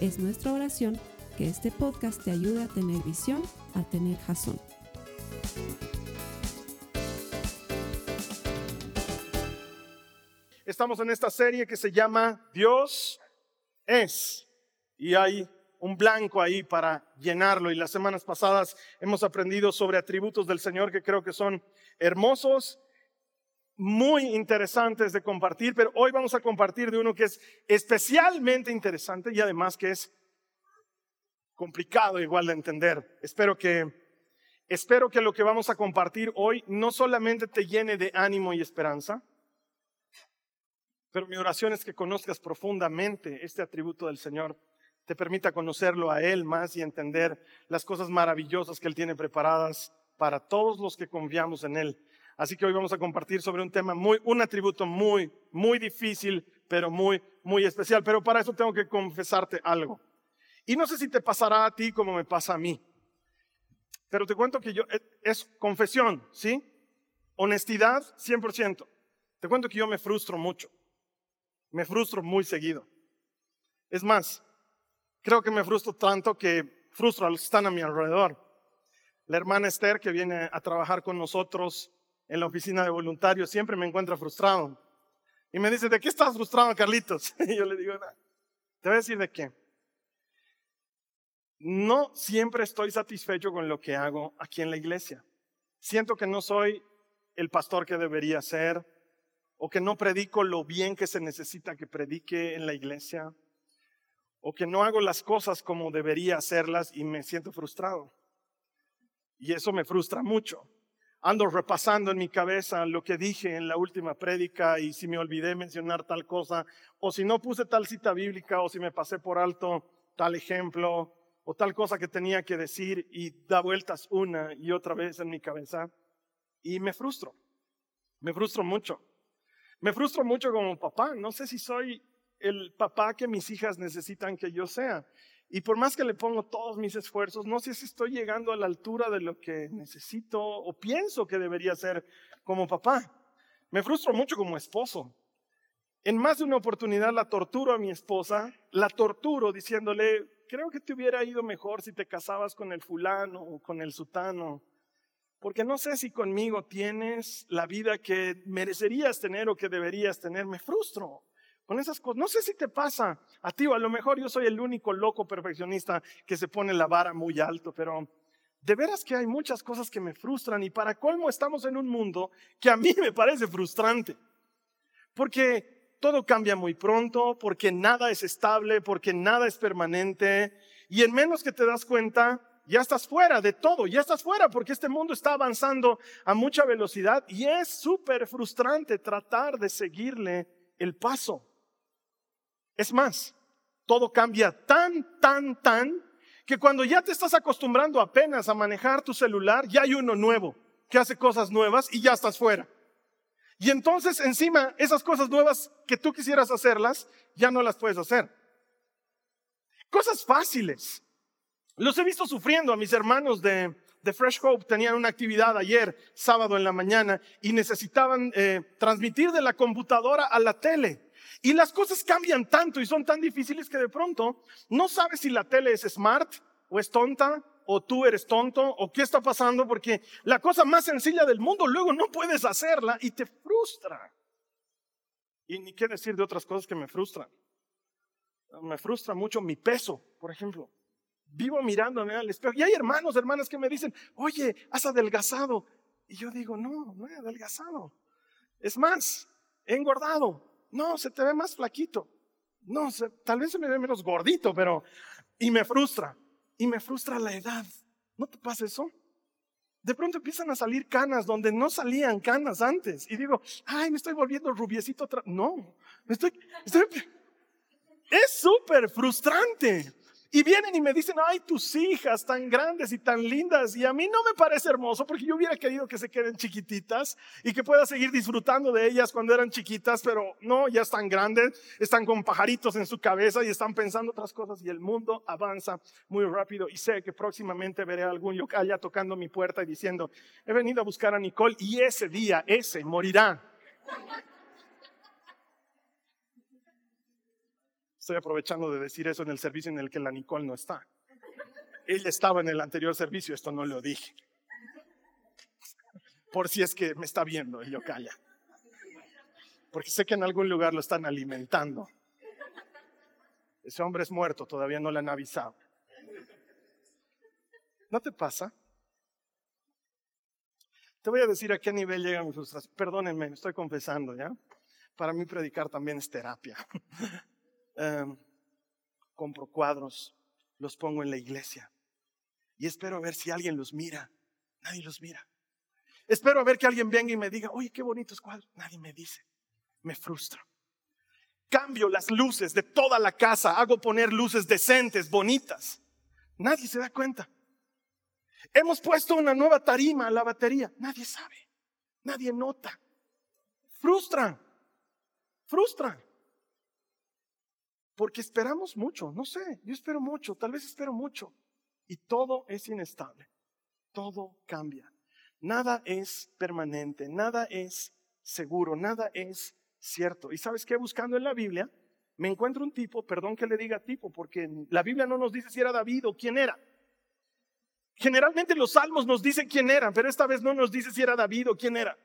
Es nuestra oración que este podcast te ayude a tener visión, a tener jazón. Estamos en esta serie que se llama Dios es. Y hay un blanco ahí para llenarlo. Y las semanas pasadas hemos aprendido sobre atributos del Señor que creo que son hermosos, muy interesantes de compartir, pero hoy vamos a compartir de uno que es especialmente interesante y además que es complicado igual de entender. Espero que, espero que lo que vamos a compartir hoy no solamente te llene de ánimo y esperanza, pero mi oración es que conozcas profundamente este atributo del Señor, te permita conocerlo a Él más y entender las cosas maravillosas que Él tiene preparadas para todos los que confiamos en Él. Así que hoy vamos a compartir sobre un tema muy, un atributo muy, muy difícil, pero muy, muy especial. Pero para eso tengo que confesarte algo. Y no sé si te pasará a ti como me pasa a mí. Pero te cuento que yo, eh, es confesión, ¿sí? Honestidad, 100%. Te cuento que yo me frustro mucho. Me frustro muy seguido. Es más, creo que me frustro tanto que frustro a los que están a mi alrededor. La hermana Esther, que viene a trabajar con nosotros en la oficina de voluntarios, siempre me encuentra frustrado. Y me dice, ¿de qué estás frustrado, Carlitos? Y yo le digo, te voy a decir de qué no siempre estoy satisfecho con lo que hago aquí en la iglesia. Siento que no soy el pastor que debería ser o que no predico lo bien que se necesita que predique en la iglesia o que no hago las cosas como debería hacerlas y me siento frustrado. Y eso me frustra mucho. Ando repasando en mi cabeza lo que dije en la última prédica y si me olvidé mencionar tal cosa o si no puse tal cita bíblica o si me pasé por alto tal ejemplo o tal cosa que tenía que decir y da vueltas una y otra vez en mi cabeza y me frustro. Me frustro mucho. Me frustro mucho como papá. No sé si soy el papá que mis hijas necesitan que yo sea. Y por más que le pongo todos mis esfuerzos, no sé si estoy llegando a la altura de lo que necesito o pienso que debería ser como papá. Me frustro mucho como esposo. En más de una oportunidad la torturo a mi esposa, la torturo diciéndole, creo que te hubiera ido mejor si te casabas con el fulano o con el sutano, porque no sé si conmigo tienes la vida que merecerías tener o que deberías tener. Me frustro con esas cosas. No sé si te pasa a ti o a lo mejor yo soy el único loco perfeccionista que se pone la vara muy alto, pero de veras que hay muchas cosas que me frustran y para colmo estamos en un mundo que a mí me parece frustrante. Porque todo cambia muy pronto, porque nada es estable, porque nada es permanente, y en menos que te das cuenta, ya estás fuera de todo, ya estás fuera, porque este mundo está avanzando a mucha velocidad y es súper frustrante tratar de seguirle el paso. Es más, todo cambia tan, tan, tan, que cuando ya te estás acostumbrando apenas a manejar tu celular, ya hay uno nuevo que hace cosas nuevas y ya estás fuera. Y entonces encima esas cosas nuevas que tú quisieras hacerlas, ya no las puedes hacer. Cosas fáciles. Los he visto sufriendo a mis hermanos de, de Fresh Hope. Tenían una actividad ayer, sábado en la mañana, y necesitaban eh, transmitir de la computadora a la tele. Y las cosas cambian tanto y son tan difíciles que de pronto no sabes si la tele es smart o es tonta o tú eres tonto o qué está pasando porque la cosa más sencilla del mundo luego no puedes hacerla y te frustra. Y ni qué decir de otras cosas que me frustran. Me frustra mucho mi peso, por ejemplo. Vivo mirándome al espejo y hay hermanos, hermanas que me dicen, oye, has adelgazado. Y yo digo, no, no he adelgazado. Es más, he engordado. No, se te ve más flaquito. No, tal vez se me ve menos gordito, pero... Y me frustra y me frustra la edad. ¿No te pasa eso? De pronto empiezan a salir canas donde no salían canas antes. Y digo, ay, me estoy volviendo rubiecito. No, me estoy, estoy... es súper frustrante. Y vienen y me dicen, ay, tus hijas tan grandes y tan lindas. Y a mí no me parece hermoso porque yo hubiera querido que se queden chiquititas y que pueda seguir disfrutando de ellas cuando eran chiquitas, pero no, ya están grandes, están con pajaritos en su cabeza y están pensando otras cosas y el mundo avanza muy rápido. Y sé que próximamente veré a algún allá tocando mi puerta y diciendo, he venido a buscar a Nicole y ese día, ese morirá. Estoy aprovechando de decir eso en el servicio en el que la Nicole no está. Ella estaba en el anterior servicio, esto no lo dije. Por si es que me está viendo y yo calla. Porque sé que en algún lugar lo están alimentando. Ese hombre es muerto, todavía no le han avisado. ¿No te pasa? Te voy a decir a qué nivel llegan mis frustraciones. Perdónenme, estoy confesando, ¿ya? Para mí predicar también es terapia. Em, compro cuadros, los pongo en la iglesia y espero a ver si alguien los mira. Nadie los mira. Espero a ver que alguien venga y me diga, oye, qué bonitos cuadros. Nadie me dice. Me frustra. Cambio las luces de toda la casa, hago poner luces decentes, bonitas. Nadie se da cuenta. Hemos puesto una nueva tarima a la batería. Nadie sabe. Nadie nota. Frustran. Frustran. Porque esperamos mucho, no sé, yo espero mucho, tal vez espero mucho. Y todo es inestable, todo cambia. Nada es permanente, nada es seguro, nada es cierto. ¿Y sabes qué? Buscando en la Biblia, me encuentro un tipo, perdón que le diga tipo, porque la Biblia no nos dice si era David o quién era. Generalmente los salmos nos dicen quién era, pero esta vez no nos dice si era David o quién era.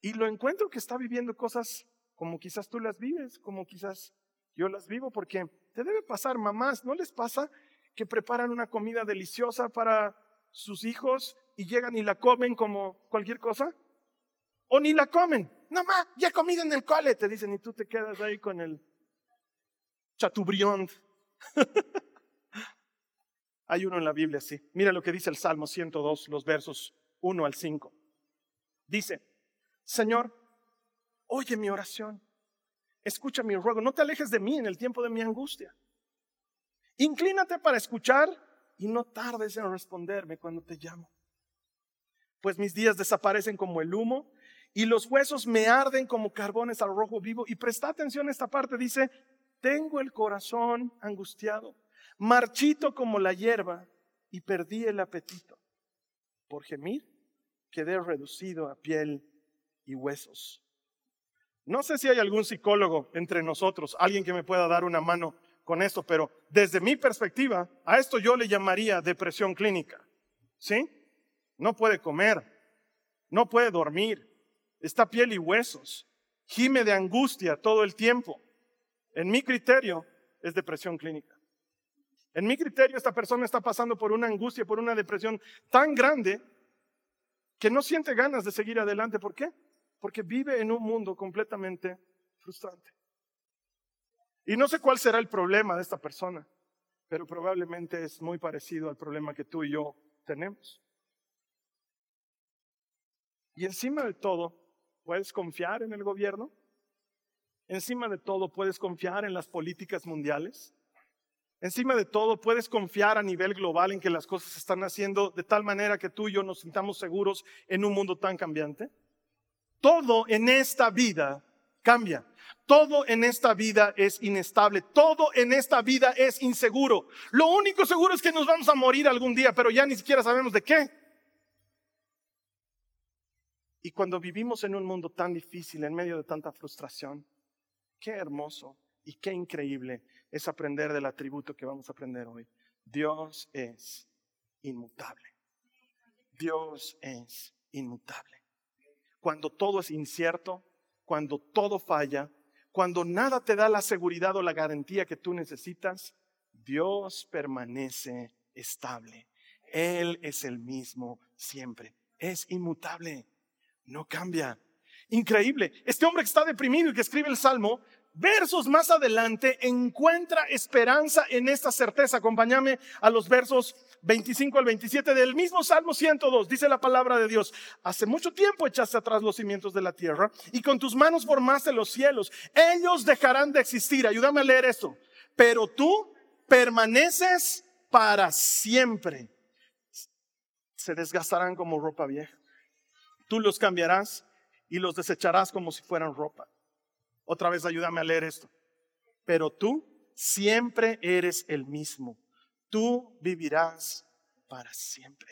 Y lo encuentro que está viviendo cosas como quizás tú las vives, como quizás yo las vivo porque te debe pasar, mamás, ¿no les pasa que preparan una comida deliciosa para sus hijos y llegan y la comen como cualquier cosa? O ni la comen. No, ma, ya he comido en el cole, te dicen, y tú te quedas ahí con el chatubrión. Hay uno en la Biblia así. Mira lo que dice el Salmo 102, los versos 1 al 5. Dice, Señor, oye mi oración escucha mi ruego, no te alejes de mí en el tiempo de mi angustia. Inclínate para escuchar y no tardes en responderme cuando te llamo. Pues mis días desaparecen como el humo y los huesos me arden como carbones al rojo vivo. Y presta atención a esta parte, dice, tengo el corazón angustiado, marchito como la hierba y perdí el apetito. Por gemir quedé reducido a piel y huesos. No sé si hay algún psicólogo entre nosotros, alguien que me pueda dar una mano con esto, pero desde mi perspectiva, a esto yo le llamaría depresión clínica. ¿Sí? No puede comer, no puede dormir, está piel y huesos, gime de angustia todo el tiempo. En mi criterio, es depresión clínica. En mi criterio, esta persona está pasando por una angustia, por una depresión tan grande que no siente ganas de seguir adelante. ¿Por qué? Porque vive en un mundo completamente frustrante. Y no sé cuál será el problema de esta persona, pero probablemente es muy parecido al problema que tú y yo tenemos. Y encima de todo, puedes confiar en el gobierno. Encima de todo, puedes confiar en las políticas mundiales. Encima de todo, puedes confiar a nivel global en que las cosas se están haciendo de tal manera que tú y yo nos sintamos seguros en un mundo tan cambiante. Todo en esta vida cambia. Todo en esta vida es inestable. Todo en esta vida es inseguro. Lo único seguro es que nos vamos a morir algún día, pero ya ni siquiera sabemos de qué. Y cuando vivimos en un mundo tan difícil, en medio de tanta frustración, qué hermoso y qué increíble es aprender del atributo que vamos a aprender hoy. Dios es inmutable. Dios es inmutable cuando todo es incierto, cuando todo falla, cuando nada te da la seguridad o la garantía que tú necesitas, Dios permanece estable. Él es el mismo siempre. Es inmutable. No cambia. Increíble. Este hombre que está deprimido y que escribe el Salmo, versos más adelante encuentra esperanza en esta certeza. Acompáñame a los versos 25 al 27 del mismo Salmo 102. Dice la palabra de Dios, hace mucho tiempo echaste atrás los cimientos de la tierra y con tus manos formaste los cielos. Ellos dejarán de existir. Ayúdame a leer esto. Pero tú permaneces para siempre. Se desgastarán como ropa vieja. Tú los cambiarás y los desecharás como si fueran ropa. Otra vez ayúdame a leer esto. Pero tú siempre eres el mismo. Tú vivirás para siempre.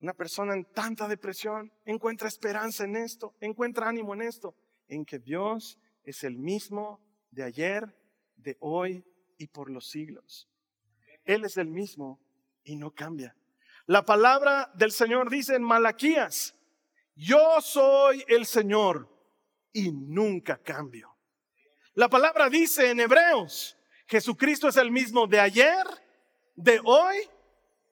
Una persona en tanta depresión encuentra esperanza en esto, encuentra ánimo en esto, en que Dios es el mismo de ayer, de hoy y por los siglos. Él es el mismo y no cambia. La palabra del Señor dice en Malaquías, yo soy el Señor y nunca cambio. La palabra dice en Hebreos, Jesucristo es el mismo de ayer, de hoy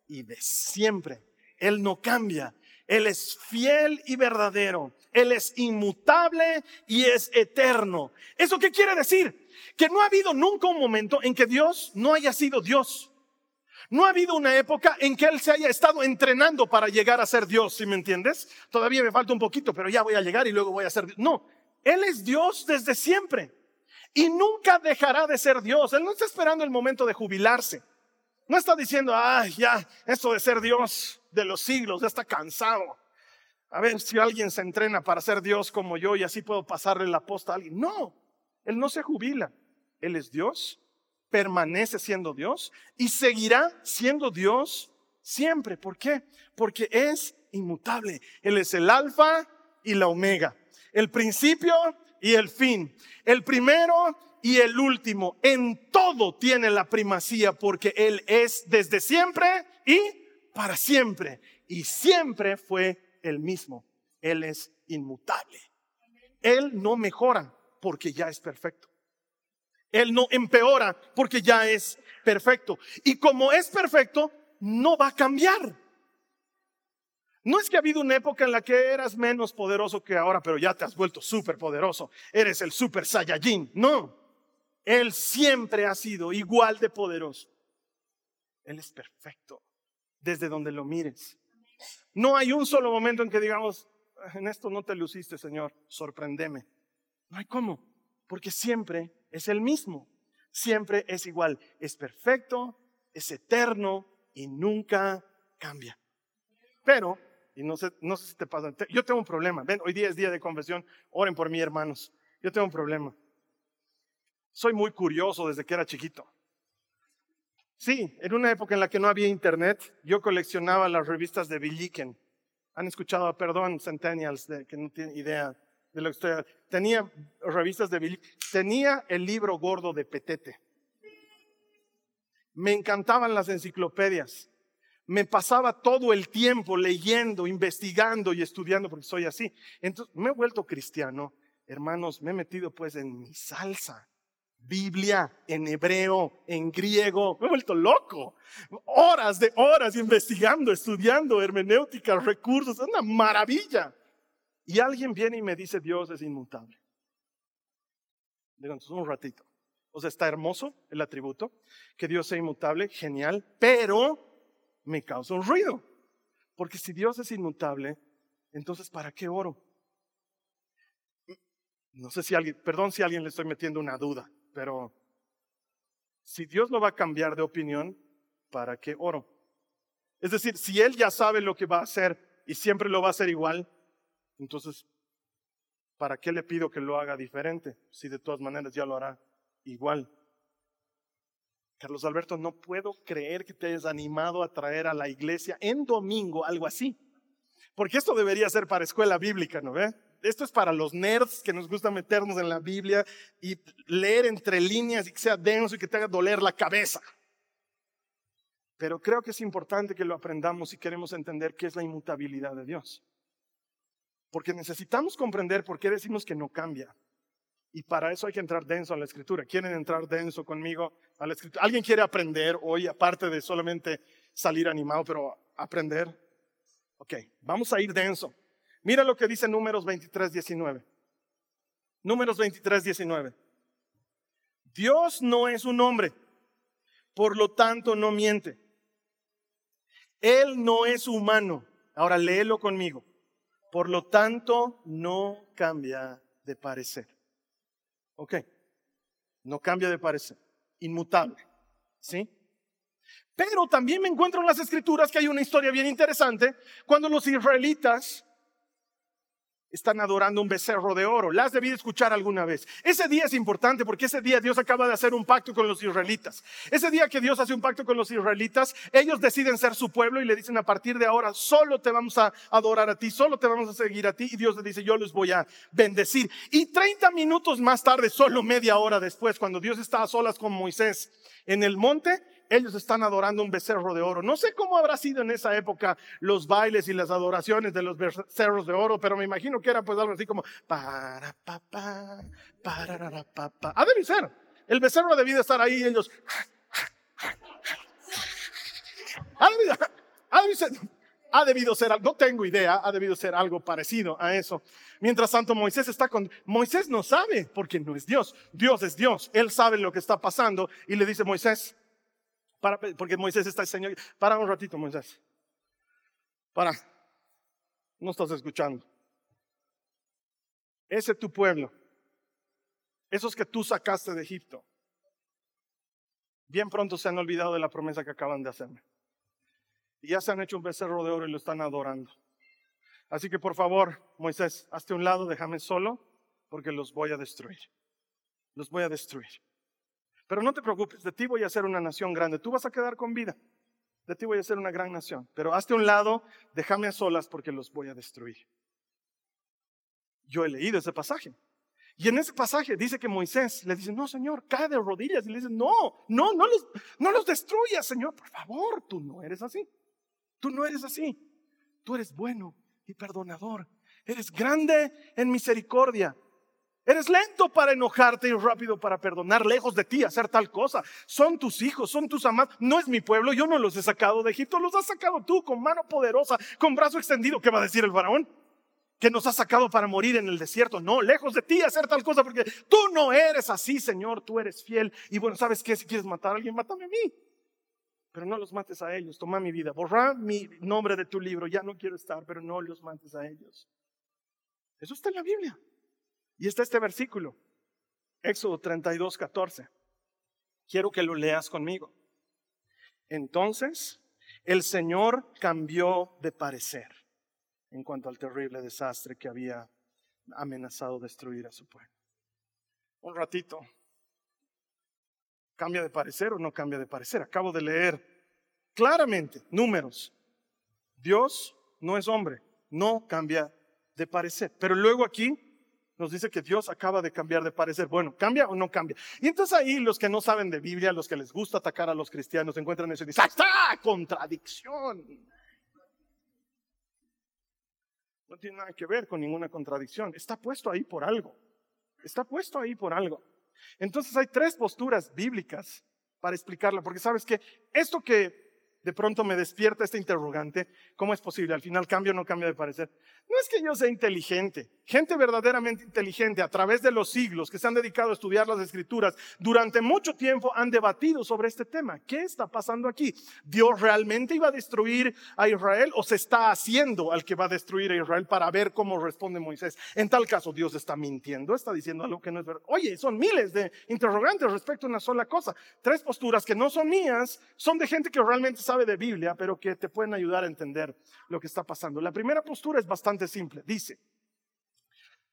y de siempre. Él no cambia. Él es fiel y verdadero. Él es inmutable y es eterno. ¿Eso qué quiere decir? Que no ha habido nunca un momento en que Dios no haya sido Dios. No ha habido una época en que Él se haya estado entrenando para llegar a ser Dios, ¿sí me entiendes? Todavía me falta un poquito, pero ya voy a llegar y luego voy a ser Dios. No, Él es Dios desde siempre y nunca dejará de ser Dios. Él no está esperando el momento de jubilarse. No está diciendo, ay, ya, esto de ser Dios de los siglos, ya está cansado. A ver si alguien se entrena para ser Dios como yo y así puedo pasarle la posta a alguien. No, Él no se jubila. Él es Dios, permanece siendo Dios y seguirá siendo Dios siempre. ¿Por qué? Porque es inmutable. Él es el alfa y la omega, el principio y el fin, el primero y el último, en todo tiene la primacía porque Él es desde siempre y para siempre. Y siempre fue el mismo. Él es inmutable. Él no mejora porque ya es perfecto. Él no empeora porque ya es perfecto. Y como es perfecto, no va a cambiar. No es que ha habido una época en la que eras menos poderoso que ahora, pero ya te has vuelto súper poderoso. Eres el super Saiyajin. No. Él siempre ha sido igual de poderoso. Él es perfecto desde donde lo mires. No hay un solo momento en que digamos, en esto no te luciste, Señor, sorprendeme. No hay cómo, porque siempre es el mismo, siempre es igual, es perfecto, es eterno y nunca cambia. Pero, y no sé, no sé si te pasa, yo tengo un problema. Ven, hoy día es día de confesión, oren por mí, hermanos. Yo tengo un problema. Soy muy curioso desde que era chiquito. Sí, en una época en la que no había internet, yo coleccionaba las revistas de Villiquen. Han escuchado, perdón, Centennials, de, que no tienen idea de lo que estoy Tenía revistas de Villiquen. Tenía el libro gordo de Petete. Me encantaban las enciclopedias. Me pasaba todo el tiempo leyendo, investigando y estudiando porque soy así. Entonces, me he vuelto cristiano. Hermanos, me he metido pues en mi salsa. Biblia en hebreo, en griego. Me he vuelto loco. Horas de horas investigando, estudiando hermenéutica, recursos. Es una maravilla. Y alguien viene y me dice, Dios es inmutable. Entonces un ratito. O sea, está hermoso el atributo, que Dios sea inmutable, genial, pero me causa un ruido. Porque si Dios es inmutable, entonces ¿para qué oro? No sé si alguien, perdón si a alguien le estoy metiendo una duda. Pero si Dios no va a cambiar de opinión, ¿para qué oro? Es decir, si Él ya sabe lo que va a hacer y siempre lo va a hacer igual, entonces, ¿para qué le pido que lo haga diferente? Si de todas maneras ya lo hará igual. Carlos Alberto, no puedo creer que te hayas animado a traer a la iglesia en domingo algo así. Porque esto debería ser para escuela bíblica, ¿no ve? esto es para los nerds que nos gusta meternos en la Biblia y leer entre líneas y que sea denso y que te haga doler la cabeza. Pero creo que es importante que lo aprendamos si queremos entender qué es la inmutabilidad de Dios. Porque necesitamos comprender por qué decimos que no cambia. Y para eso hay que entrar denso a la escritura. ¿Quieren entrar denso conmigo a la escritura? ¿Alguien quiere aprender hoy, aparte de solamente salir animado, pero aprender? Ok, vamos a ir denso. Mira lo que dice Números 23, 19. Números 23, 19. Dios no es un hombre, por lo tanto no miente. Él no es humano. Ahora léelo conmigo. Por lo tanto no cambia de parecer. Ok, no cambia de parecer. inmutable. ¿Sí? Pero también me encuentro en las escrituras que hay una historia bien interesante cuando los israelitas están adorando un becerro de oro. Las debí escuchar alguna vez. Ese día es importante porque ese día Dios acaba de hacer un pacto con los israelitas. Ese día que Dios hace un pacto con los israelitas, ellos deciden ser su pueblo y le dicen a partir de ahora solo te vamos a adorar a ti, solo te vamos a seguir a ti. Y Dios le dice, yo les voy a bendecir. Y 30 minutos más tarde, solo media hora después, cuando Dios está a solas con Moisés en el monte, ellos están adorando un becerro de oro. No sé cómo habrá sido en esa época los bailes y las adoraciones de los becerros de oro, pero me imagino que era pues algo así como para papá, para papá. Ha debido ser. El becerro ha debido estar ahí y ellos. Ha debido ser, ha debido ser, no tengo idea, ha debido ser algo parecido a eso. Mientras tanto, Moisés está con, Moisés no sabe porque no es Dios. Dios es Dios. Él sabe lo que está pasando y le dice, Moisés, porque Moisés está Señor. Para un ratito, Moisés. Para. No estás escuchando. Ese es tu pueblo. Esos que tú sacaste de Egipto. Bien pronto se han olvidado de la promesa que acaban de hacerme. Y ya se han hecho un becerro de oro y lo están adorando. Así que por favor, Moisés, hazte un lado, déjame solo, porque los voy a destruir. Los voy a destruir. Pero no te preocupes, de ti voy a ser una nación grande. Tú vas a quedar con vida. De ti voy a ser una gran nación. Pero hazte un lado, déjame a solas porque los voy a destruir. Yo he leído ese pasaje. Y en ese pasaje dice que Moisés le dice, no, Señor, cae de rodillas. Y le dice, no, no, no los, no los destruyas, Señor, por favor, tú no eres así. Tú no eres así. Tú eres bueno y perdonador. Eres grande en misericordia. Eres lento para enojarte y rápido para perdonar, lejos de ti hacer tal cosa. Son tus hijos, son tus amados. No es mi pueblo, yo no los he sacado de Egipto, los has sacado tú con mano poderosa, con brazo extendido. ¿Qué va a decir el faraón? Que nos has sacado para morir en el desierto. No, lejos de ti hacer tal cosa, porque tú no eres así, Señor, tú eres fiel. Y bueno, ¿sabes qué? Si quieres matar a alguien, mátame a mí. Pero no los mates a ellos, toma mi vida, borra mi nombre de tu libro, ya no quiero estar, pero no los mates a ellos. Eso está en la Biblia. Y está este versículo, Éxodo 32, 14. Quiero que lo leas conmigo. Entonces, el Señor cambió de parecer en cuanto al terrible desastre que había amenazado destruir a su pueblo. Un ratito. ¿Cambia de parecer o no cambia de parecer? Acabo de leer claramente números. Dios no es hombre, no cambia de parecer. Pero luego aquí nos dice que Dios acaba de cambiar de parecer. Bueno, ¿cambia o no cambia? Y entonces ahí los que no saben de Biblia, los que les gusta atacar a los cristianos, encuentran eso y dicen, ¡Ah, está! Contradicción. No tiene nada que ver con ninguna contradicción. Está puesto ahí por algo. Está puesto ahí por algo. Entonces hay tres posturas bíblicas para explicarlo, porque sabes que esto que de pronto me despierta este interrogante, ¿cómo es posible? Al final cambio o no cambio de parecer. No es que yo sea inteligente, gente verdaderamente inteligente a través de los siglos que se han dedicado a estudiar las escrituras, durante mucho tiempo han debatido sobre este tema. ¿Qué está pasando aquí? ¿Dios realmente iba a destruir a Israel o se está haciendo al que va a destruir a Israel para ver cómo responde Moisés? En tal caso, Dios está mintiendo, está diciendo algo que no es verdad. Oye, son miles de interrogantes respecto a una sola cosa. Tres posturas que no son mías, son de gente que realmente sabe de Biblia, pero que te pueden ayudar a entender lo que está pasando. La primera postura es bastante simple. Dice,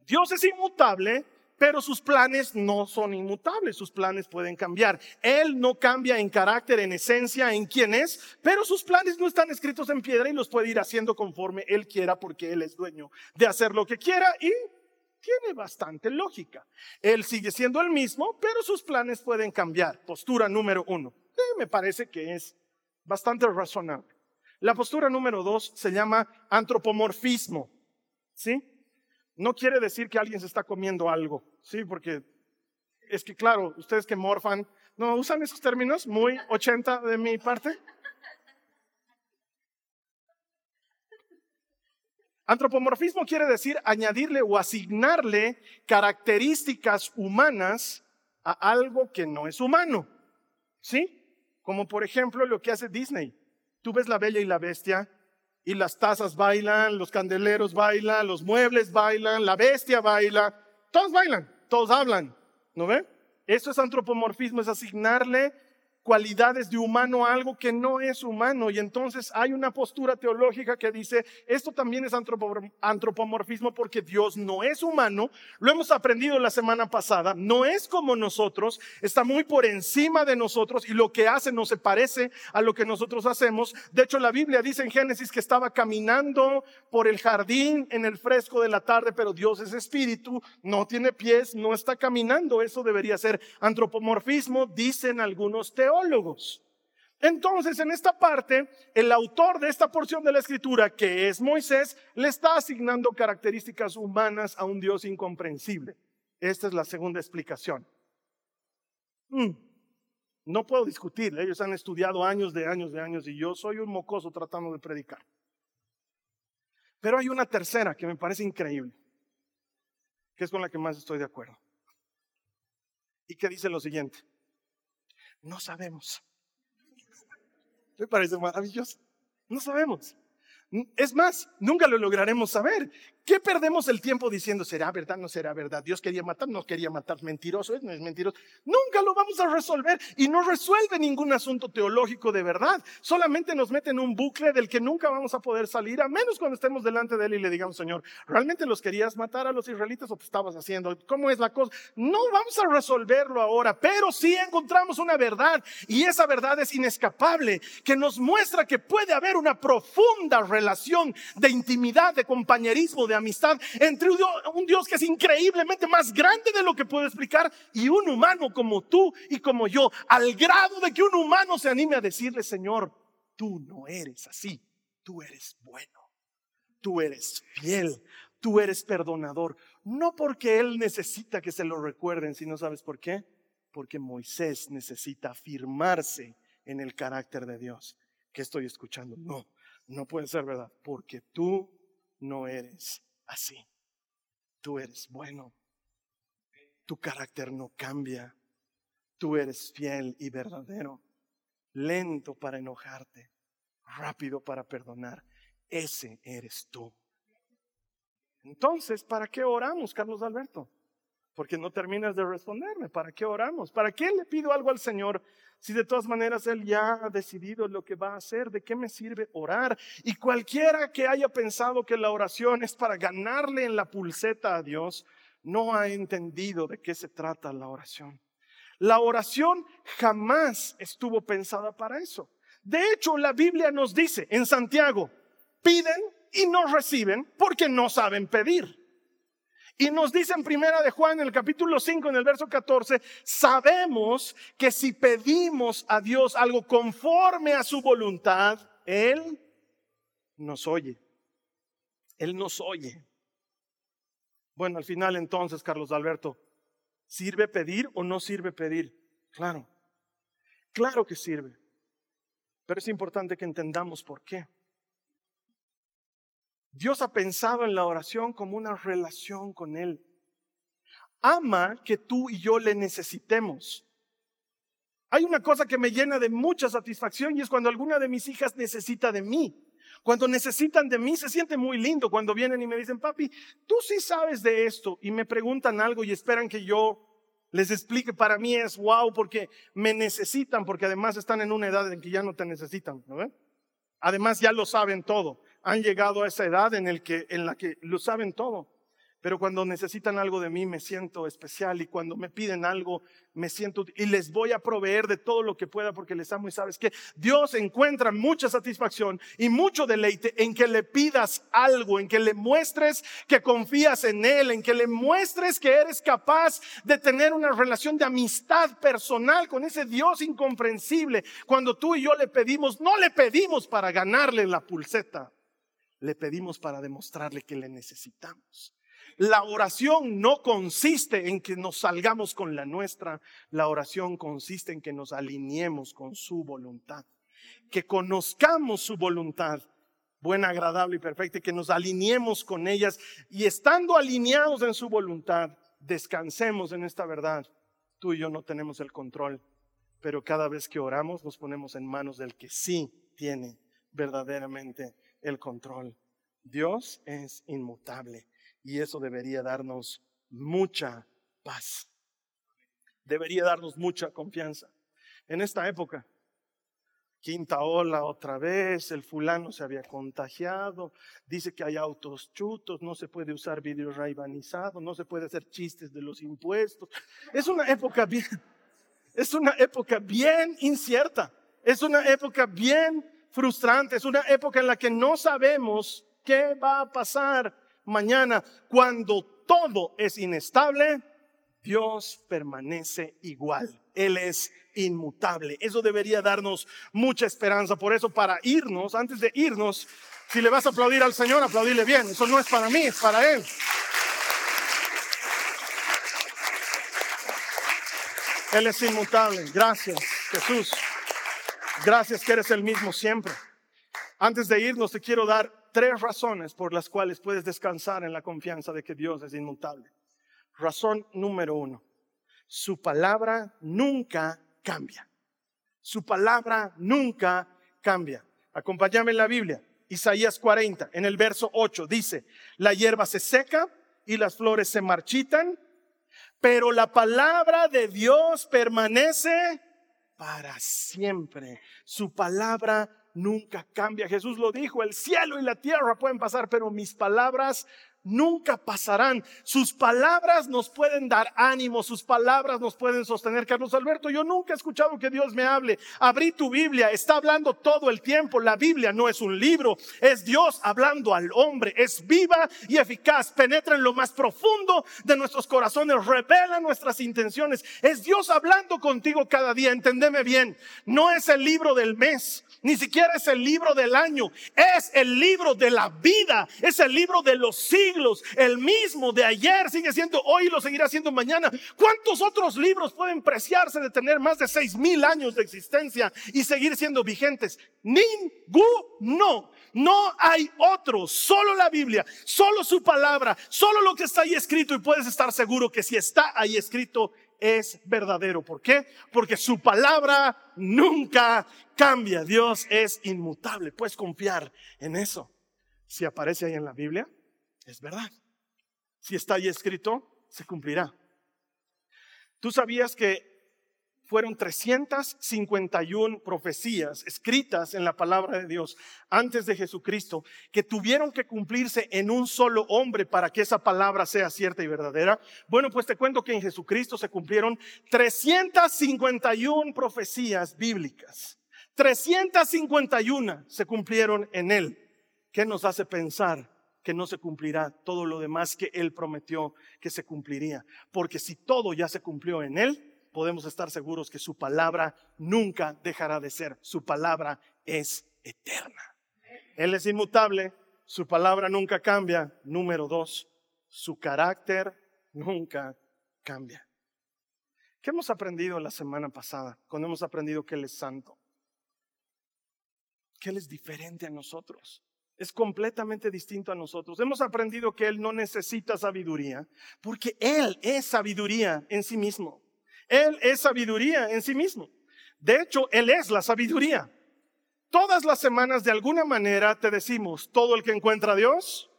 Dios es inmutable, pero sus planes no son inmutables, sus planes pueden cambiar. Él no cambia en carácter, en esencia, en quién es, pero sus planes no están escritos en piedra y los puede ir haciendo conforme Él quiera porque Él es dueño de hacer lo que quiera y tiene bastante lógica. Él sigue siendo el mismo, pero sus planes pueden cambiar. Postura número uno. me parece que es bastante razonable. La postura número dos se llama antropomorfismo. ¿Sí? No quiere decir que alguien se está comiendo algo, ¿sí? Porque es que, claro, ustedes que morfan, ¿no usan esos términos? Muy 80 de mi parte. Antropomorfismo quiere decir añadirle o asignarle características humanas a algo que no es humano. ¿Sí? Como por ejemplo lo que hace Disney. Tú ves la bella y la bestia y las tazas bailan, los candeleros bailan, los muebles bailan, la bestia baila, todos bailan, todos hablan, ¿no ve? Eso es antropomorfismo, es asignarle cualidades de humano algo que no es humano. Y entonces hay una postura teológica que dice, esto también es antropomorfismo porque Dios no es humano. Lo hemos aprendido la semana pasada, no es como nosotros, está muy por encima de nosotros y lo que hace no se parece a lo que nosotros hacemos. De hecho, la Biblia dice en Génesis que estaba caminando por el jardín en el fresco de la tarde, pero Dios es espíritu, no tiene pies, no está caminando. Eso debería ser antropomorfismo, dicen algunos Entonces, en esta parte, el autor de esta porción de la escritura, que es Moisés, le está asignando características humanas a un Dios incomprensible. Esta es la segunda explicación. Mm, no puedo discutir, ellos han estudiado años de años de años y yo soy un mocoso tratando de predicar. Pero hay una tercera que me parece increíble, que es con la que más estoy de acuerdo. Y que dice lo siguiente. No sabemos. Me parece maravilloso. No sabemos. Es más, nunca lo lograremos saber. ¿Qué perdemos el tiempo diciendo, será verdad, no será verdad? Dios quería matar, no quería matar, mentiroso, no es mentiroso. Nunca lo vamos a resolver y no resuelve ningún asunto teológico de verdad. Solamente nos mete en un bucle del que nunca vamos a poder salir, a menos cuando estemos delante de Él y le digamos, Señor, ¿realmente los querías matar a los israelitas o te estabas haciendo? ¿Cómo es la cosa? No vamos a resolverlo ahora, pero sí encontramos una verdad y esa verdad es inescapable, que nos muestra que puede haber una profunda relación de intimidad, de compañerismo, de amistad entre un Dios, que es increíblemente más grande de lo que puedo explicar y un humano como tú y como yo, al grado de que un humano se anime a decirle, Señor, tú no eres así, tú eres bueno, tú eres fiel, tú eres perdonador. No porque Él necesita que se lo recuerden, sino sabes por qué? Porque Moisés necesita afirmarse en el carácter de Dios. ¿Qué estoy escuchando? No, no puede ser verdad, porque tú no eres así. Tú eres bueno. Tu carácter no cambia. Tú eres fiel y verdadero. Lento para enojarte. Rápido para perdonar. Ese eres tú. Entonces, ¿para qué oramos, Carlos Alberto? Porque no terminas de responderme. ¿Para qué oramos? ¿Para qué le pido algo al Señor si de todas maneras Él ya ha decidido lo que va a hacer? ¿De qué me sirve orar? Y cualquiera que haya pensado que la oración es para ganarle en la pulseta a Dios, no ha entendido de qué se trata la oración. La oración jamás estuvo pensada para eso. De hecho, la Biblia nos dice en Santiago, piden y no reciben porque no saben pedir. Y nos dice en primera de Juan, en el capítulo 5, en el verso 14, sabemos que si pedimos a Dios algo conforme a su voluntad, Él nos oye. Él nos oye. Bueno, al final entonces, Carlos Alberto, ¿sirve pedir o no sirve pedir? Claro, claro que sirve. Pero es importante que entendamos por qué. Dios ha pensado en la oración como una relación con Él. Ama que tú y yo le necesitemos. Hay una cosa que me llena de mucha satisfacción y es cuando alguna de mis hijas necesita de mí. Cuando necesitan de mí se siente muy lindo cuando vienen y me dicen, papi, tú sí sabes de esto y me preguntan algo y esperan que yo les explique. Para mí es wow porque me necesitan, porque además están en una edad en que ya no te necesitan. ¿no? Además ya lo saben todo han llegado a esa edad en, el que, en la que lo saben todo. Pero cuando necesitan algo de mí me siento especial y cuando me piden algo me siento y les voy a proveer de todo lo que pueda porque les amo y sabes que Dios encuentra mucha satisfacción y mucho deleite en que le pidas algo, en que le muestres que confías en Él, en que le muestres que eres capaz de tener una relación de amistad personal con ese Dios incomprensible. Cuando tú y yo le pedimos, no le pedimos para ganarle la pulseta le pedimos para demostrarle que le necesitamos. La oración no consiste en que nos salgamos con la nuestra, la oración consiste en que nos alineemos con su voluntad, que conozcamos su voluntad buena, agradable y perfecta, y que nos alineemos con ellas y estando alineados en su voluntad, descansemos en esta verdad. Tú y yo no tenemos el control, pero cada vez que oramos nos ponemos en manos del que sí tiene verdaderamente el control. Dios es inmutable y eso debería darnos mucha paz. debería darnos mucha confianza. En esta época, quinta ola otra vez, el fulano se había contagiado, dice que hay autos chutos, no se puede usar vidrio raibanizado, no se puede hacer chistes de los impuestos. Es una época bien, es una época bien incierta, es una época bien frustrante, es una época en la que no sabemos qué va a pasar mañana. Cuando todo es inestable, Dios permanece igual. Él es inmutable. Eso debería darnos mucha esperanza. Por eso, para irnos, antes de irnos, si le vas a aplaudir al Señor, aplaudirle bien. Eso no es para mí, es para Él. Él es inmutable. Gracias, Jesús. Gracias que eres el mismo siempre. Antes de irnos, te quiero dar tres razones por las cuales puedes descansar en la confianza de que Dios es inmutable. Razón número uno, su palabra nunca cambia. Su palabra nunca cambia. Acompáñame en la Biblia. Isaías 40, en el verso 8, dice, la hierba se seca y las flores se marchitan, pero la palabra de Dios permanece para siempre. Su palabra nunca cambia. Jesús lo dijo, el cielo y la tierra pueden pasar, pero mis palabras nunca pasarán. Sus palabras nos pueden dar ánimo, sus palabras nos pueden sostener. Carlos Alberto, yo nunca he escuchado que Dios me hable. Abrí tu Biblia, está hablando todo el tiempo. La Biblia no es un libro, es Dios hablando al hombre. Es viva y eficaz, penetra en lo más profundo de nuestros corazones, revela nuestras intenciones. Es Dios hablando contigo cada día, entendeme bien. No es el libro del mes, ni siquiera es el libro del año, es el libro de la vida, es el libro de los siglos, el mismo de ayer sigue siendo hoy y lo seguirá siendo mañana. ¿Cuántos otros libros pueden preciarse de tener más de seis mil años de existencia y seguir siendo vigentes? Ninguno. No hay otro, solo la Biblia, solo su palabra, solo lo que está ahí escrito y puedes estar seguro que si está ahí escrito es verdadero. ¿Por qué? Porque su palabra nunca cambia. Dios es inmutable. Puedes confiar en eso. Si aparece ahí en la Biblia, es verdad. Si está ahí escrito, se cumplirá. ¿Tú sabías que fueron 351 profecías escritas en la palabra de Dios antes de Jesucristo que tuvieron que cumplirse en un solo hombre para que esa palabra sea cierta y verdadera. Bueno, pues te cuento que en Jesucristo se cumplieron 351 profecías bíblicas. 351 se cumplieron en Él. ¿Qué nos hace pensar que no se cumplirá todo lo demás que Él prometió que se cumpliría? Porque si todo ya se cumplió en Él, podemos estar seguros que su palabra nunca dejará de ser. Su palabra es eterna. Él es inmutable, su palabra nunca cambia. Número dos, su carácter nunca cambia. ¿Qué hemos aprendido la semana pasada cuando hemos aprendido que Él es santo? Que Él es diferente a nosotros. Es completamente distinto a nosotros. Hemos aprendido que Él no necesita sabiduría porque Él es sabiduría en sí mismo. Él es sabiduría en sí mismo. De hecho, Él es la sabiduría. Todas las semanas de alguna manera te decimos, todo el que encuentra a Dios,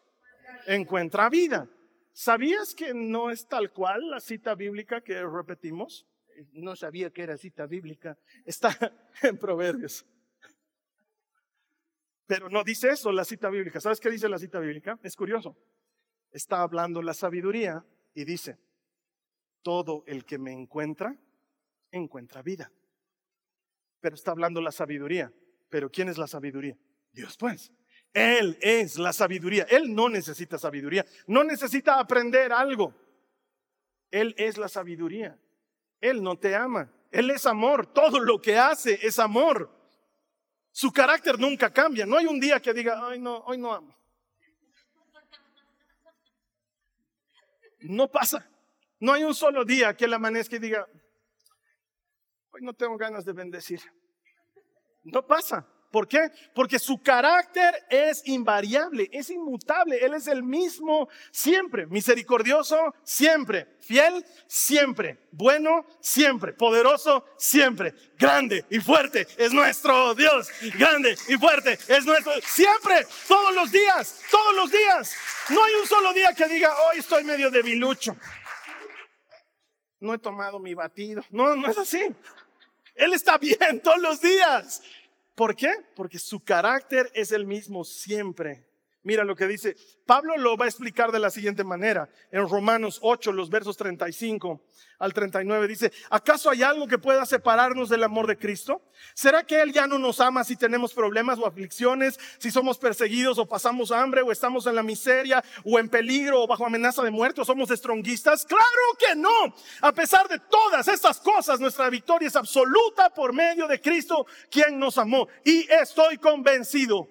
encuentra vida. ¿Sabías que no es tal cual la cita bíblica que repetimos? No sabía que era cita bíblica. Está en Proverbios. Pero no dice eso la cita bíblica. ¿Sabes qué dice la cita bíblica? Es curioso. Está hablando la sabiduría y dice, todo el que me encuentra, encuentra vida. Pero está hablando la sabiduría. Pero ¿quién es la sabiduría? Dios pues. Él es la sabiduría. Él no necesita sabiduría. No necesita aprender algo. Él es la sabiduría. Él no te ama. Él es amor. Todo lo que hace es amor. Su carácter nunca cambia. No hay un día que diga, ay no, hoy no amo. No pasa. No hay un solo día que él amanezca y diga, hoy no tengo ganas de bendecir. No pasa. ¿Por qué? Porque su carácter es invariable, es inmutable. Él es el mismo siempre, misericordioso siempre, fiel siempre, bueno siempre, poderoso siempre, grande y fuerte es nuestro Dios, grande y fuerte es nuestro, siempre, todos los días, todos los días. No hay un solo día que diga, hoy estoy medio debilucho. no he tomado mi batido. No, no es así. Él está bien todos los días. ¿Por qué? Porque su carácter es el mismo siempre. Mira lo que dice. Pablo lo va a explicar de la siguiente manera. En Romanos 8, los versos 35 al 39 dice, ¿acaso hay algo que pueda separarnos del amor de Cristo? ¿Será que Él ya no nos ama si tenemos problemas o aflicciones, si somos perseguidos o pasamos hambre o estamos en la miseria o en peligro o bajo amenaza de muerte o somos estronguistas? Claro que no. A pesar de todas estas cosas, nuestra victoria es absoluta por medio de Cristo, quien nos amó. Y estoy convencido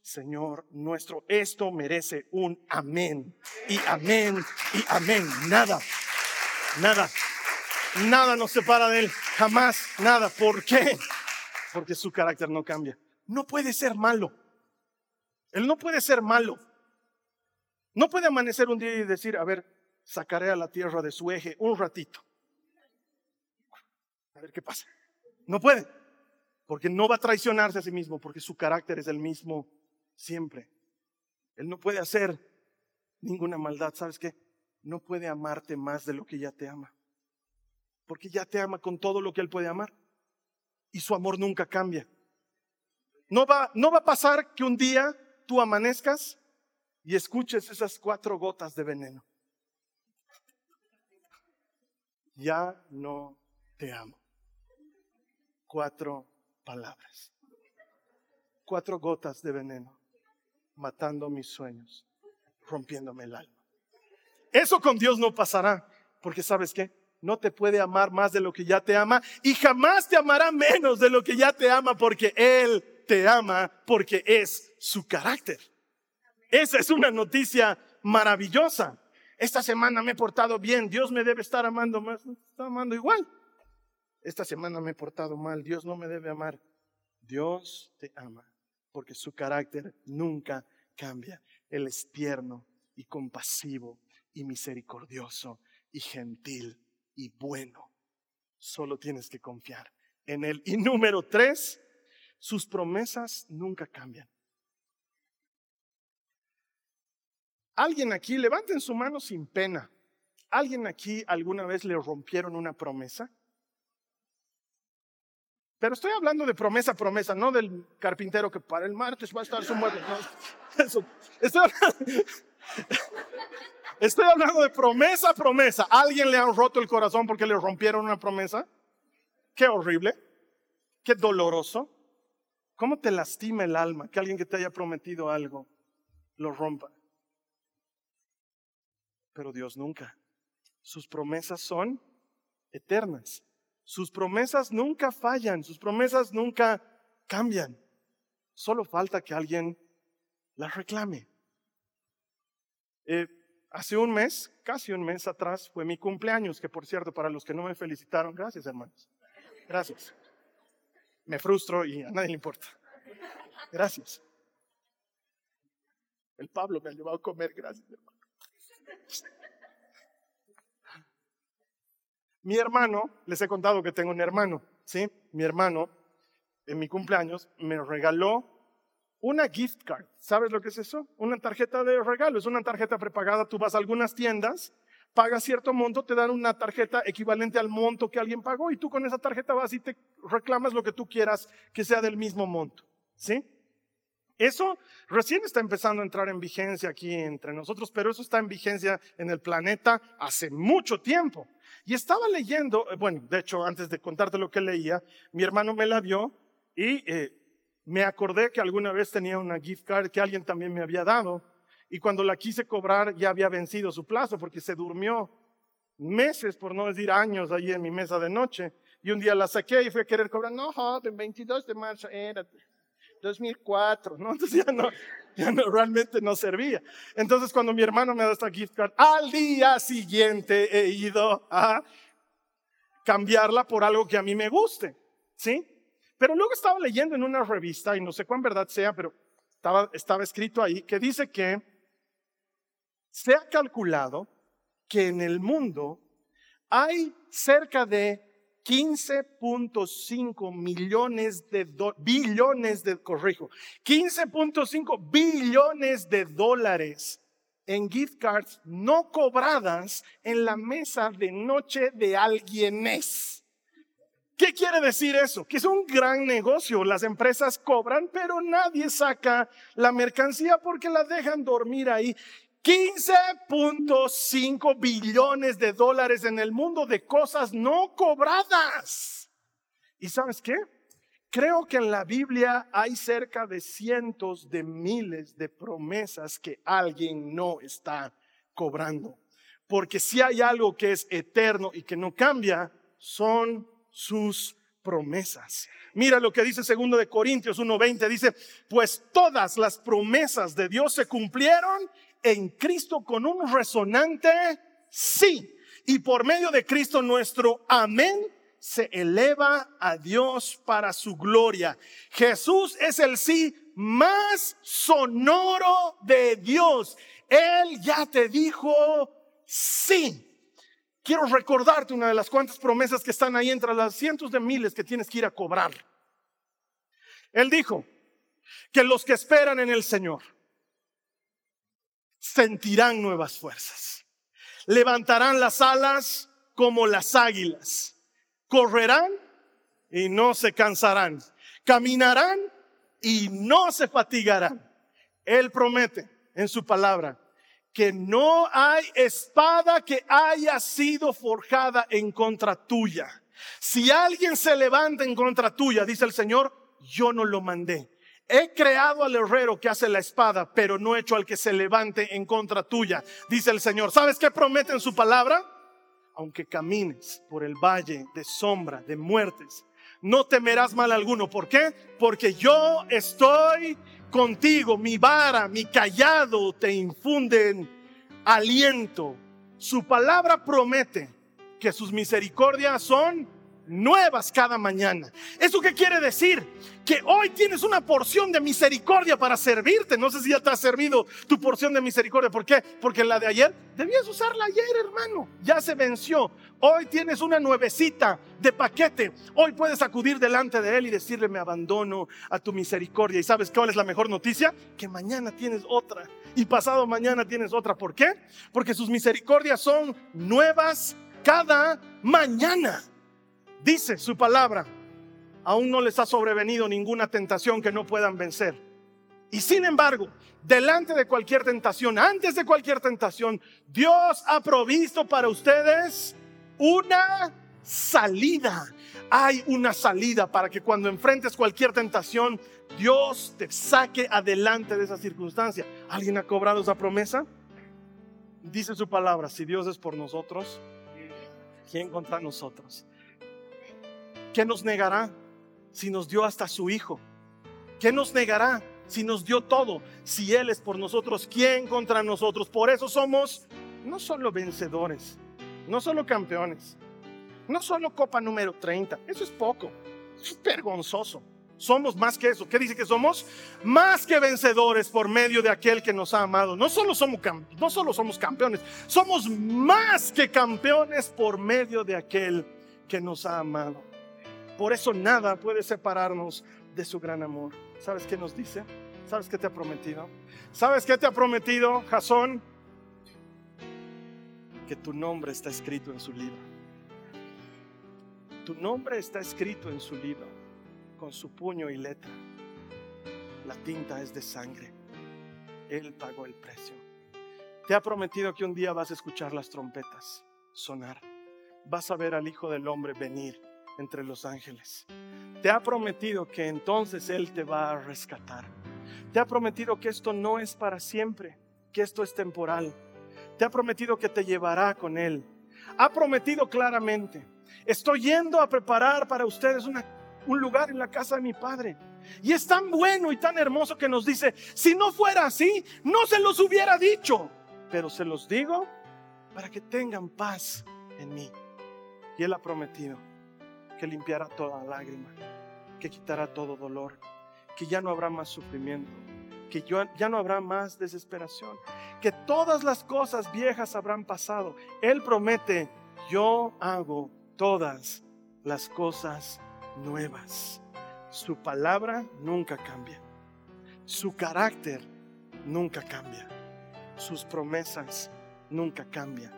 Señor nuestro. Esto merece un amén y amén y amén. Nada, nada, nada nos separa de Él. Jamás, nada. ¿Por qué? Porque su carácter no cambia. No puede ser malo. Él no puede ser malo. No puede amanecer un día y decir, a ver, sacaré a la tierra de su eje un ratito. A ver qué pasa. No puede. Porque no va a traicionarse a sí mismo, porque su carácter es el mismo siempre. Él no puede hacer ninguna maldad. ¿Sabes qué? No puede amarte más de lo que ya te ama. Porque ya te ama con todo lo que Él puede amar. Y su amor nunca cambia. No va, no va a pasar que un día tú amanezcas y escuches esas cuatro gotas de veneno. Ya no te amo. Cuatro palabras. Cuatro gotas de veneno matando mis sueños, rompiéndome el alma. Eso con Dios no pasará, porque sabes qué? No te puede amar más de lo que ya te ama y jamás te amará menos de lo que ya te ama porque Él te ama porque es su carácter. Esa es una noticia maravillosa. Esta semana me he portado bien, Dios me debe estar amando más, está amando igual. Esta semana me he portado mal, Dios no me debe amar. Dios te ama porque su carácter nunca cambia. Él es tierno y compasivo y misericordioso y gentil y bueno. Solo tienes que confiar en Él. Y número tres, sus promesas nunca cambian. Alguien aquí, levanten su mano sin pena. ¿Alguien aquí alguna vez le rompieron una promesa? Pero estoy hablando de promesa, promesa, no del carpintero que para el martes va a estar su mueble. Estoy, hablando de promesa, promesa. ¿Alguien le han roto el corazón porque le rompieron una promesa? Qué horrible, qué doloroso. ¿Cómo te lastima el alma que alguien que te haya prometido algo lo rompa? Pero Dios nunca. Sus promesas son eternas. Sus promesas nunca fallan, sus promesas nunca cambian. Solo falta que alguien las reclame. Eh, hace un mes, casi un mes atrás, fue mi cumpleaños, que por cierto, para los que no me felicitaron, gracias hermanos. Gracias. Me frustro y a nadie le importa. Gracias. El Pablo me ha llevado a comer, gracias hermano. Mi hermano, les he contado que tengo un hermano, ¿sí? Mi hermano, en mi cumpleaños, me regaló una gift card. ¿Sabes lo que es eso? Una tarjeta de regalo. Es una tarjeta prepagada. Tú vas a algunas tiendas, pagas cierto monto, te dan una tarjeta equivalente al monto que alguien pagó y tú con esa tarjeta vas y te reclamas lo que tú quieras que sea del mismo monto. ¿Sí? Eso recién está empezando a entrar en vigencia aquí entre nosotros, pero eso está en vigencia en el planeta hace mucho tiempo. Y estaba leyendo, eh, bueno, de hecho, antes de contarte lo que leía, mi hermano me la vio y eh, me acordé que alguna vez tenía una gift card que alguien también me había dado. Y cuando la quise cobrar ya había vencido su plazo porque se durmió meses, por no decir años, ahí en mi mesa de noche. Y un día la saqué y fui a querer cobrar. No, joven, 22 de marzo era 2004, ¿no? Entonces ya no, ya no, realmente no servía. Entonces cuando mi hermano me da esta gift card, al día siguiente he ido a cambiarla por algo que a mí me guste, ¿sí? Pero luego estaba leyendo en una revista, y no sé cuán verdad sea, pero estaba, estaba escrito ahí, que dice que se ha calculado que en el mundo hay cerca de 15.5 millones de billones de, corrijo, 15.5 billones de dólares en gift cards no cobradas en la mesa de noche de alguienes. ¿Qué quiere decir eso? Que es un gran negocio. Las empresas cobran, pero nadie saca la mercancía porque la dejan dormir ahí. 15.5 billones de dólares en el mundo de cosas no cobradas. ¿Y sabes qué? Creo que en la Biblia hay cerca de cientos de miles de promesas que alguien no está cobrando. Porque si hay algo que es eterno y que no cambia, son sus promesas. Mira lo que dice segundo de Corintios 1:20 dice, "Pues todas las promesas de Dios se cumplieron en Cristo con un resonante sí. Y por medio de Cristo nuestro amén se eleva a Dios para su gloria. Jesús es el sí más sonoro de Dios. Él ya te dijo sí. Quiero recordarte una de las cuantas promesas que están ahí entre las cientos de miles que tienes que ir a cobrar. Él dijo que los que esperan en el Señor sentirán nuevas fuerzas. Levantarán las alas como las águilas. Correrán y no se cansarán. Caminarán y no se fatigarán. Él promete en su palabra que no hay espada que haya sido forjada en contra tuya. Si alguien se levanta en contra tuya, dice el Señor, yo no lo mandé. He creado al herrero que hace la espada, pero no he hecho al que se levante en contra tuya, dice el Señor. ¿Sabes qué promete en su palabra? Aunque camines por el valle de sombra, de muertes, no temerás mal alguno. ¿Por qué? Porque yo estoy contigo. Mi vara, mi callado te infunden aliento. Su palabra promete que sus misericordias son nuevas cada mañana. ¿Eso qué quiere decir? Que hoy tienes una porción de misericordia para servirte. No sé si ya te ha servido tu porción de misericordia. ¿Por qué? Porque la de ayer debías usarla ayer, hermano. Ya se venció. Hoy tienes una nuevecita de paquete. Hoy puedes acudir delante de Él y decirle, me abandono a tu misericordia. ¿Y sabes cuál es la mejor noticia? Que mañana tienes otra. Y pasado mañana tienes otra. ¿Por qué? Porque sus misericordias son nuevas cada mañana. Dice su palabra, aún no les ha sobrevenido ninguna tentación que no puedan vencer. Y sin embargo, delante de cualquier tentación, antes de cualquier tentación, Dios ha provisto para ustedes una salida. Hay una salida para que cuando enfrentes cualquier tentación, Dios te saque adelante de esa circunstancia. ¿Alguien ha cobrado esa promesa? Dice su palabra, si Dios es por nosotros, ¿quién contra nosotros? ¿Qué nos negará si nos dio hasta su Hijo? ¿Qué nos negará si nos dio todo? Si Él es por nosotros, ¿quién contra nosotros? Por eso somos no solo vencedores, no solo campeones, no solo Copa número 30, eso es poco, es vergonzoso. Somos más que eso. ¿Qué dice que somos? Más que vencedores por medio de aquel que nos ha amado. No solo somos, no solo somos campeones, somos más que campeones por medio de aquel que nos ha amado. Por eso nada puede separarnos de su gran amor. ¿Sabes qué nos dice? ¿Sabes qué te ha prometido? ¿Sabes qué te ha prometido, Jasón? Que tu nombre está escrito en su libro. Tu nombre está escrito en su libro, con su puño y letra. La tinta es de sangre. Él pagó el precio. Te ha prometido que un día vas a escuchar las trompetas sonar. Vas a ver al Hijo del Hombre venir entre los ángeles. Te ha prometido que entonces Él te va a rescatar. Te ha prometido que esto no es para siempre, que esto es temporal. Te ha prometido que te llevará con Él. Ha prometido claramente, estoy yendo a preparar para ustedes un lugar en la casa de mi Padre. Y es tan bueno y tan hermoso que nos dice, si no fuera así, no se los hubiera dicho, pero se los digo para que tengan paz en mí. Y Él ha prometido que limpiara toda lágrima. que quitará todo dolor, que ya no habrá más sufrimiento, que ya no habrá más desesperación, que todas las cosas viejas habrán pasado. Él promete, yo hago todas las cosas nuevas. Su palabra nunca cambia. Su carácter nunca cambia. Sus promesas nunca cambian.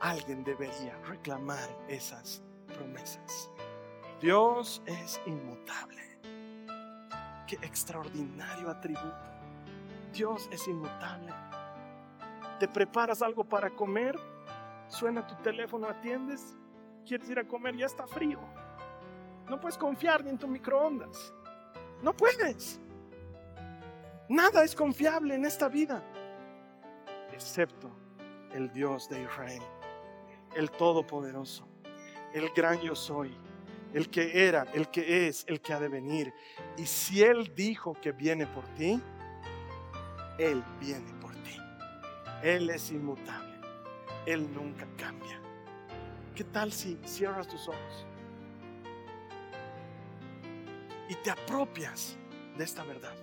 Alguien debería reclamar esas promesas. Dios es inmutable. Qué extraordinario atributo. Dios es inmutable. ¿Te preparas algo para comer? Suena tu teléfono, atiendes. ¿Quieres ir a comer? Ya está frío. No puedes confiar ni en tu microondas. No puedes. Nada es confiable en esta vida, excepto el Dios de Israel, el Todopoderoso, el gran yo soy, el que era, el que es, el que ha de venir. Y si Él dijo que viene por ti, Él viene por ti. Él es inmutable. Él nunca cambia. ¿Qué tal si cierras tus ojos y te apropias de esta verdad?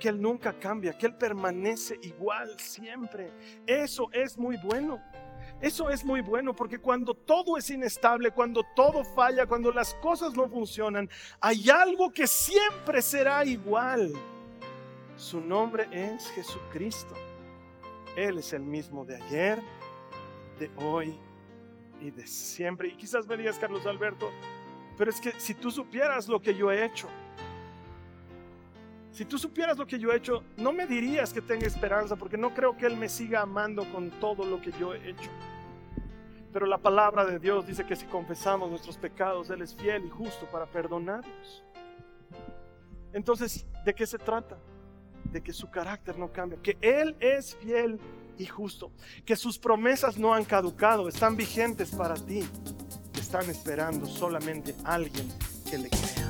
Que Él nunca cambia, que Él permanece igual siempre. Eso es muy bueno. Eso es muy bueno porque cuando todo es inestable, cuando todo falla, cuando las cosas no funcionan, hay algo que siempre será igual. Su nombre es Jesucristo. Él es el mismo de ayer, de hoy y de siempre. Y quizás me digas, Carlos Alberto, pero es que si tú supieras lo que yo he hecho, si tú supieras lo que yo he hecho, no me dirías que tenga esperanza, porque no creo que Él me siga amando con todo lo que yo he hecho. Pero la palabra de Dios dice que si confesamos nuestros pecados, Él es fiel y justo para perdonarnos. Entonces, ¿de qué se trata? De que su carácter no cambia, que Él es fiel y justo, que sus promesas no han caducado, están vigentes para ti, están esperando solamente alguien que le crea.